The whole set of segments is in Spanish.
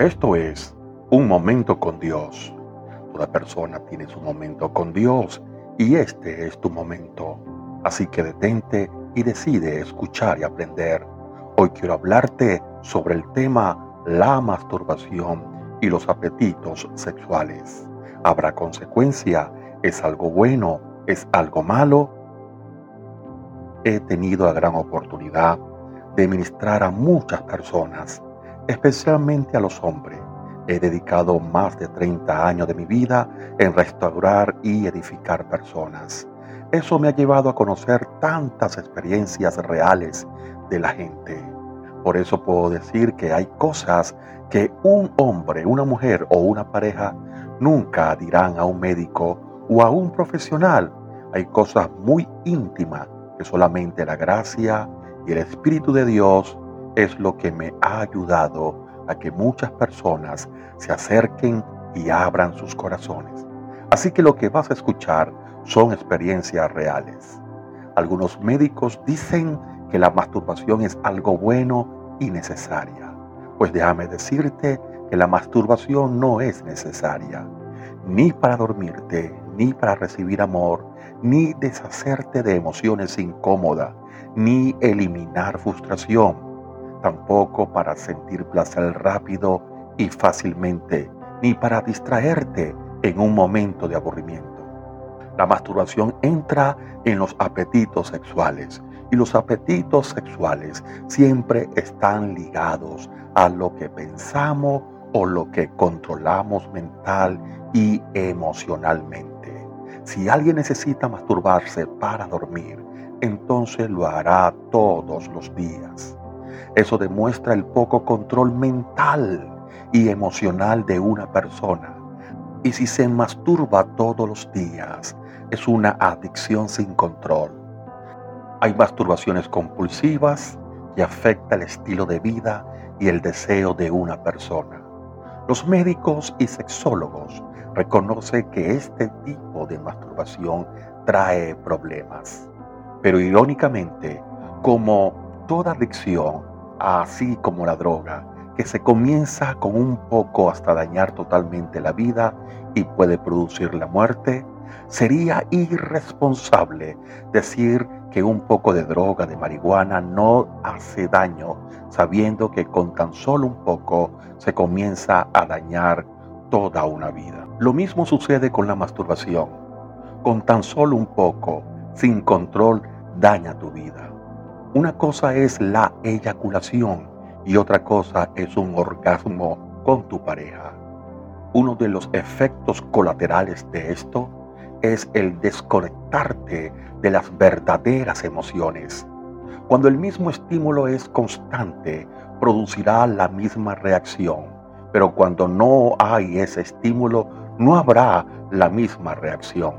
Esto es Un Momento con Dios. Toda persona tiene su momento con Dios y este es tu momento. Así que detente y decide escuchar y aprender. Hoy quiero hablarte sobre el tema la masturbación y los apetitos sexuales. ¿Habrá consecuencia? ¿Es algo bueno? ¿Es algo malo? He tenido la gran oportunidad de ministrar a muchas personas especialmente a los hombres. He dedicado más de 30 años de mi vida en restaurar y edificar personas. Eso me ha llevado a conocer tantas experiencias reales de la gente. Por eso puedo decir que hay cosas que un hombre, una mujer o una pareja nunca dirán a un médico o a un profesional. Hay cosas muy íntimas que solamente la gracia y el Espíritu de Dios es lo que me ha ayudado a que muchas personas se acerquen y abran sus corazones. Así que lo que vas a escuchar son experiencias reales. Algunos médicos dicen que la masturbación es algo bueno y necesaria. Pues déjame decirte que la masturbación no es necesaria, ni para dormirte, ni para recibir amor, ni deshacerte de emociones incómodas, ni eliminar frustración tampoco para sentir placer rápido y fácilmente, ni para distraerte en un momento de aburrimiento. La masturbación entra en los apetitos sexuales y los apetitos sexuales siempre están ligados a lo que pensamos o lo que controlamos mental y emocionalmente. Si alguien necesita masturbarse para dormir, entonces lo hará todos los días. Eso demuestra el poco control mental y emocional de una persona. Y si se masturba todos los días, es una adicción sin control. Hay masturbaciones compulsivas que afecta el estilo de vida y el deseo de una persona. Los médicos y sexólogos reconocen que este tipo de masturbación trae problemas. Pero irónicamente, como toda adicción, así como la droga, que se comienza con un poco hasta dañar totalmente la vida y puede producir la muerte, sería irresponsable decir que un poco de droga, de marihuana, no hace daño, sabiendo que con tan solo un poco se comienza a dañar toda una vida. Lo mismo sucede con la masturbación. Con tan solo un poco, sin control, daña tu vida. Una cosa es la eyaculación y otra cosa es un orgasmo con tu pareja. Uno de los efectos colaterales de esto es el desconectarte de las verdaderas emociones. Cuando el mismo estímulo es constante, producirá la misma reacción, pero cuando no hay ese estímulo, no habrá la misma reacción.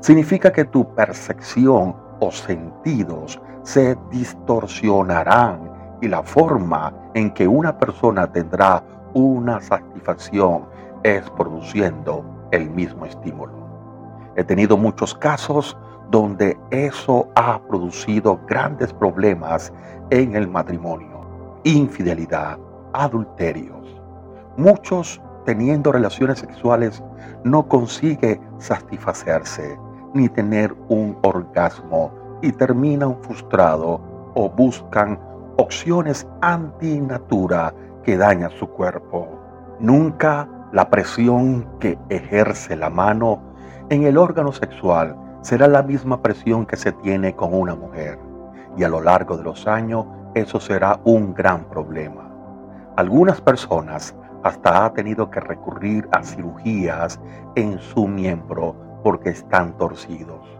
Significa que tu percepción o sentidos se distorsionarán y la forma en que una persona tendrá una satisfacción es produciendo el mismo estímulo. He tenido muchos casos donde eso ha producido grandes problemas en el matrimonio, infidelidad, adulterios. Muchos teniendo relaciones sexuales no consigue satisfacerse ni tener un orgasmo y terminan frustrados o buscan opciones antinatura que dañan su cuerpo. Nunca la presión que ejerce la mano en el órgano sexual será la misma presión que se tiene con una mujer y a lo largo de los años eso será un gran problema. Algunas personas hasta han tenido que recurrir a cirugías en su miembro porque están torcidos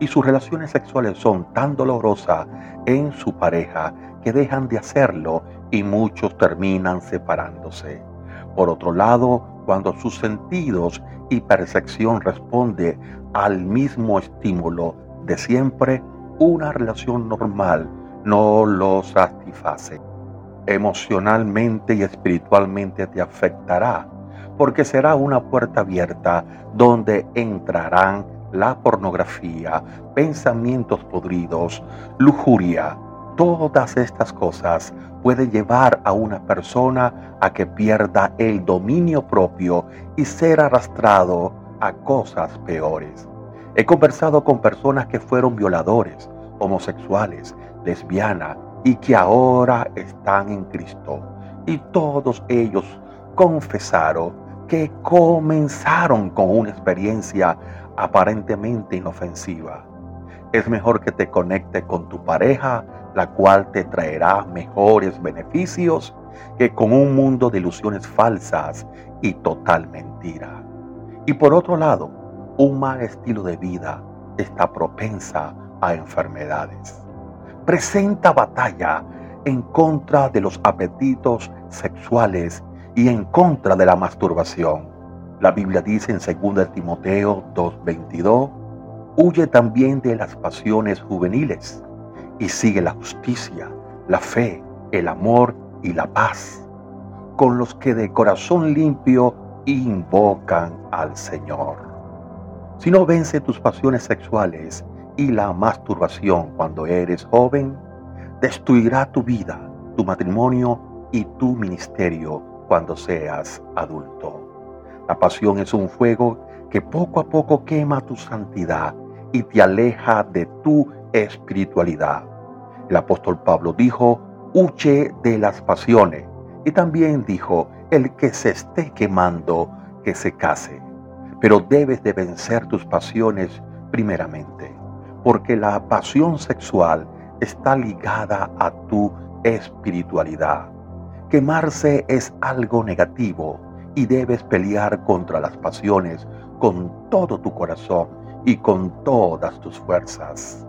y sus relaciones sexuales son tan dolorosas en su pareja que dejan de hacerlo y muchos terminan separándose. Por otro lado, cuando sus sentidos y percepción responde al mismo estímulo de siempre, una relación normal no lo satisface. Emocionalmente y espiritualmente te afectará, porque será una puerta abierta donde entrarán la pornografía, pensamientos podridos, lujuria, Todas estas cosas pueden llevar a una persona a que pierda el dominio propio y ser arrastrado a cosas peores. He conversado con personas que fueron violadores, homosexuales, lesbianas y que ahora están en Cristo. Y todos ellos confesaron que comenzaron con una experiencia aparentemente inofensiva. Es mejor que te conecte con tu pareja, la cual te traerá mejores beneficios que con un mundo de ilusiones falsas y total mentira. Y por otro lado, un mal estilo de vida está propensa a enfermedades. Presenta batalla en contra de los apetitos sexuales y en contra de la masturbación. La Biblia dice en 2 Timoteo 2:22, huye también de las pasiones juveniles y sigue la justicia, la fe, el amor y la paz, con los que de corazón limpio invocan al Señor. Si no vence tus pasiones sexuales y la masturbación cuando eres joven, destruirá tu vida, tu matrimonio y tu ministerio cuando seas adulto. La pasión es un fuego que poco a poco quema tu santidad y te aleja de tu espiritualidad. El apóstol Pablo dijo, huye de las pasiones. Y también dijo, el que se esté quemando, que se case pero debes de vencer tus pasiones primeramente, porque la pasión sexual está ligada a tu espiritualidad. Quemarse es algo negativo y debes pelear contra las pasiones con todo tu corazón y con todas tus fuerzas.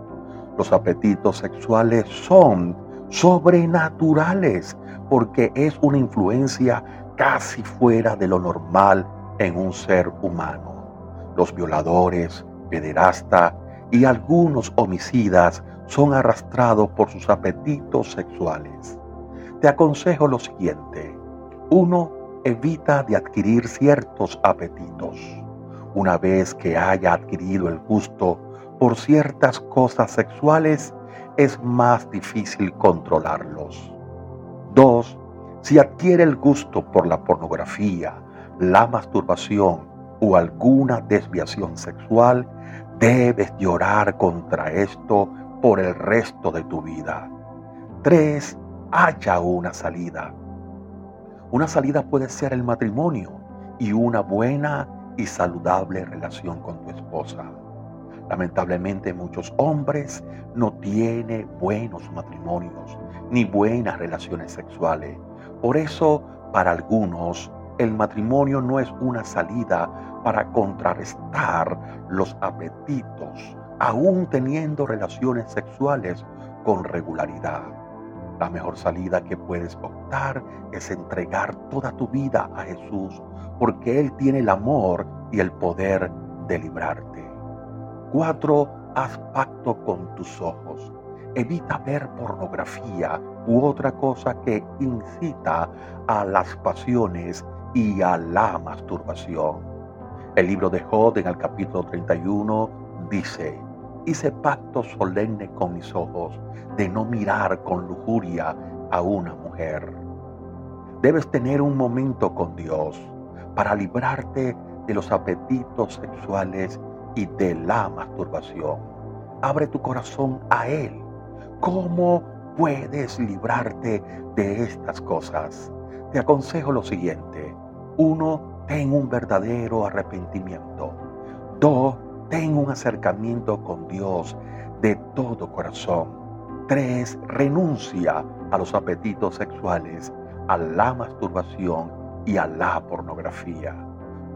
Los apetitos sexuales son sobrenaturales porque es una influencia casi fuera de lo normal en un ser humano. Los violadores, pederasta y algunos homicidas son arrastrados por sus apetitos sexuales. Te aconsejo lo siguiente. Uno, evita de adquirir ciertos apetitos. Una vez que haya adquirido el gusto por ciertas cosas sexuales, es más difícil controlarlos. Dos, si adquiere el gusto por la pornografía, la masturbación o alguna desviación sexual, debes llorar contra esto por el resto de tu vida. 3. Haya una salida. Una salida puede ser el matrimonio y una buena y saludable relación con tu esposa. Lamentablemente muchos hombres no tienen buenos matrimonios ni buenas relaciones sexuales. Por eso, para algunos, el matrimonio no es una salida para contrarrestar los apetitos, aún teniendo relaciones sexuales con regularidad. La mejor salida que puedes optar es entregar toda tu vida a Jesús, porque Él tiene el amor y el poder de librarte. 4. Haz pacto con tus ojos. Evita ver pornografía u otra cosa que incita a las pasiones y a la masturbación. El libro de Job en el capítulo 31 dice, hice pacto solemne con mis ojos de no mirar con lujuria a una mujer. Debes tener un momento con Dios para librarte de los apetitos sexuales y de la masturbación. Abre tu corazón a Él. ¿Cómo puedes librarte de estas cosas? Te aconsejo lo siguiente. Uno, ten un verdadero arrepentimiento. Ten un acercamiento con Dios de todo corazón. Tres, renuncia a los apetitos sexuales, a la masturbación y a la pornografía.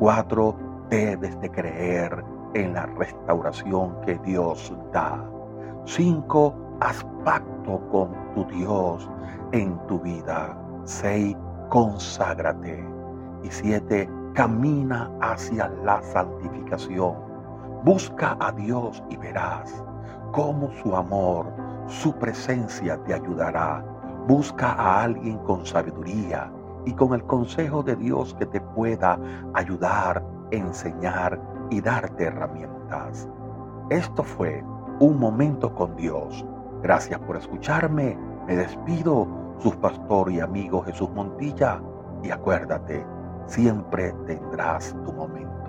Cuatro, debes de creer en la restauración que Dios da. Cinco, haz pacto con tu Dios en tu vida. Seis, conságrate. Y siete, camina hacia la santificación. Busca a Dios y verás cómo su amor, su presencia te ayudará. Busca a alguien con sabiduría y con el consejo de Dios que te pueda ayudar, enseñar y darte herramientas. Esto fue un momento con Dios Gracias por escucharme. Me despido, su pastor y amigo Jesús Montilla. Y acuérdate, siempre tendrás tu momento.